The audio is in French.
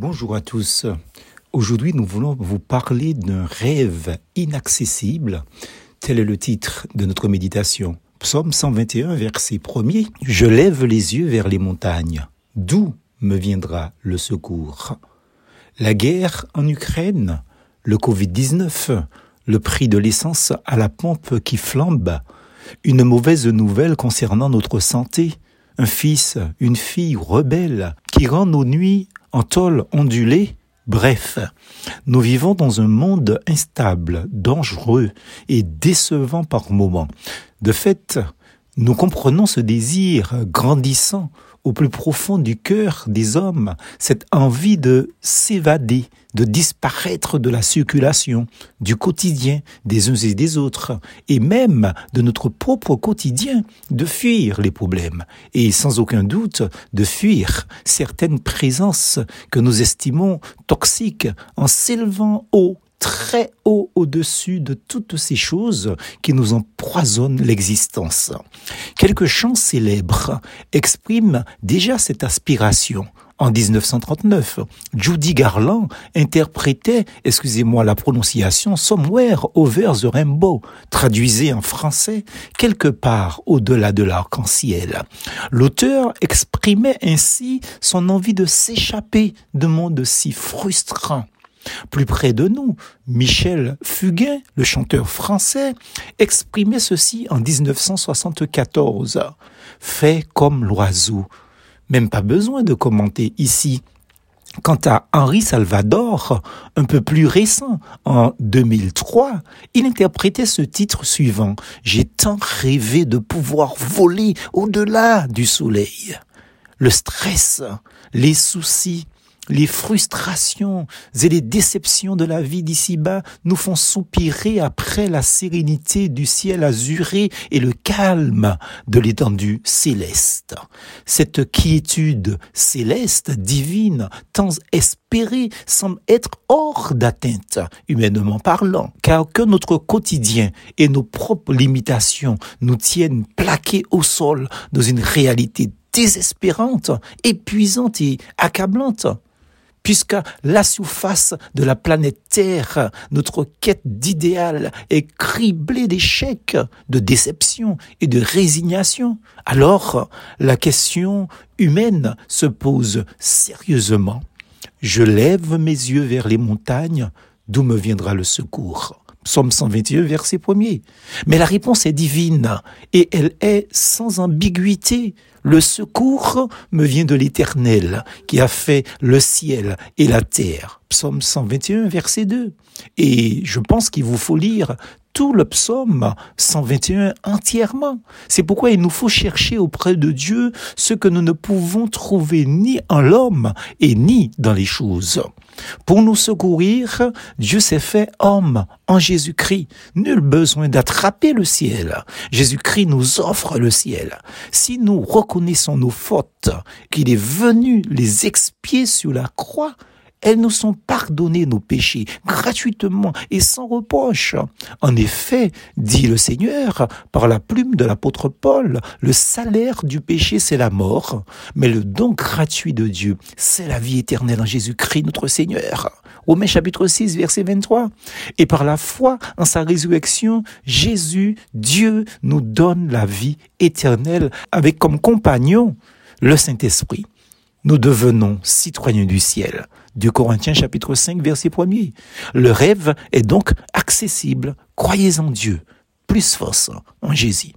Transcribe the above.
Bonjour à tous. Aujourd'hui, nous voulons vous parler d'un rêve inaccessible. Tel est le titre de notre méditation. Psaume 121, verset 1er. Je lève les yeux vers les montagnes. D'où me viendra le secours? La guerre en Ukraine, le Covid-19, le prix de l'essence à la pompe qui flambe, une mauvaise nouvelle concernant notre santé, un fils, une fille rebelle qui rend nos nuits en tôle ondulée. Bref, nous vivons dans un monde instable, dangereux et décevant par moments. De fait, nous comprenons ce désir grandissant au plus profond du cœur des hommes, cette envie de s'évader, de disparaître de la circulation, du quotidien des uns et des autres, et même de notre propre quotidien, de fuir les problèmes, et sans aucun doute de fuir certaines présences que nous estimons toxiques en s'élevant haut très haut au-dessus de toutes ces choses qui nous empoisonnent l'existence. Quelques chants célèbres expriment déjà cette aspiration. En 1939, Judy Garland interprétait, excusez-moi la prononciation, Somewhere Over the Rainbow, traduisé en français, quelque part au-delà de l'arc-en-ciel. L'auteur exprimait ainsi son envie de s'échapper de monde si frustrant plus près de nous, Michel Fugain, le chanteur français, exprimait ceci en 1974. Fait comme l'oiseau. Même pas besoin de commenter ici. Quant à Henri Salvador, un peu plus récent, en 2003, il interprétait ce titre suivant. J'ai tant rêvé de pouvoir voler au-delà du soleil. Le stress, les soucis, les frustrations et les déceptions de la vie d'ici-bas nous font soupirer après la sérénité du ciel azuré et le calme de l'étendue céleste. Cette quiétude céleste, divine, tant espérée, semble être hors d'atteinte, humainement parlant, car que notre quotidien et nos propres limitations nous tiennent plaqués au sol dans une réalité désespérante, épuisante et accablante puisque la surface de la planète Terre, notre quête d'idéal est criblée d'échecs, de déceptions et de résignation, alors la question humaine se pose sérieusement. Je lève mes yeux vers les montagnes, d'où me viendra le secours Psaume 121, verset 1er. Mais la réponse est divine et elle est sans ambiguïté. Le secours me vient de l'Éternel qui a fait le ciel et la terre. Psaume 121, verset 2. Et je pense qu'il vous faut lire tout le psaume 121 entièrement. C'est pourquoi il nous faut chercher auprès de Dieu ce que nous ne pouvons trouver ni en l'homme et ni dans les choses. Pour nous secourir, Dieu s'est fait homme en Jésus-Christ. Nul besoin d'attraper le ciel. Jésus-Christ nous offre le ciel. Si nous reconnaissons nos fautes, qu'il est venu les expier sur la croix, elles nous sont pardonnées nos péchés gratuitement et sans reproche. En effet, dit le Seigneur par la plume de l'apôtre Paul, le salaire du péché c'est la mort, mais le don gratuit de Dieu c'est la vie éternelle en Jésus-Christ notre Seigneur. Romains chapitre 6 verset 23. Et par la foi en sa résurrection, Jésus, Dieu, nous donne la vie éternelle avec comme compagnon le Saint-Esprit nous devenons citoyens du ciel. Du Corinthiens chapitre 5 verset 1er. Le rêve est donc accessible. Croyez en Dieu. Plus force en Jésus.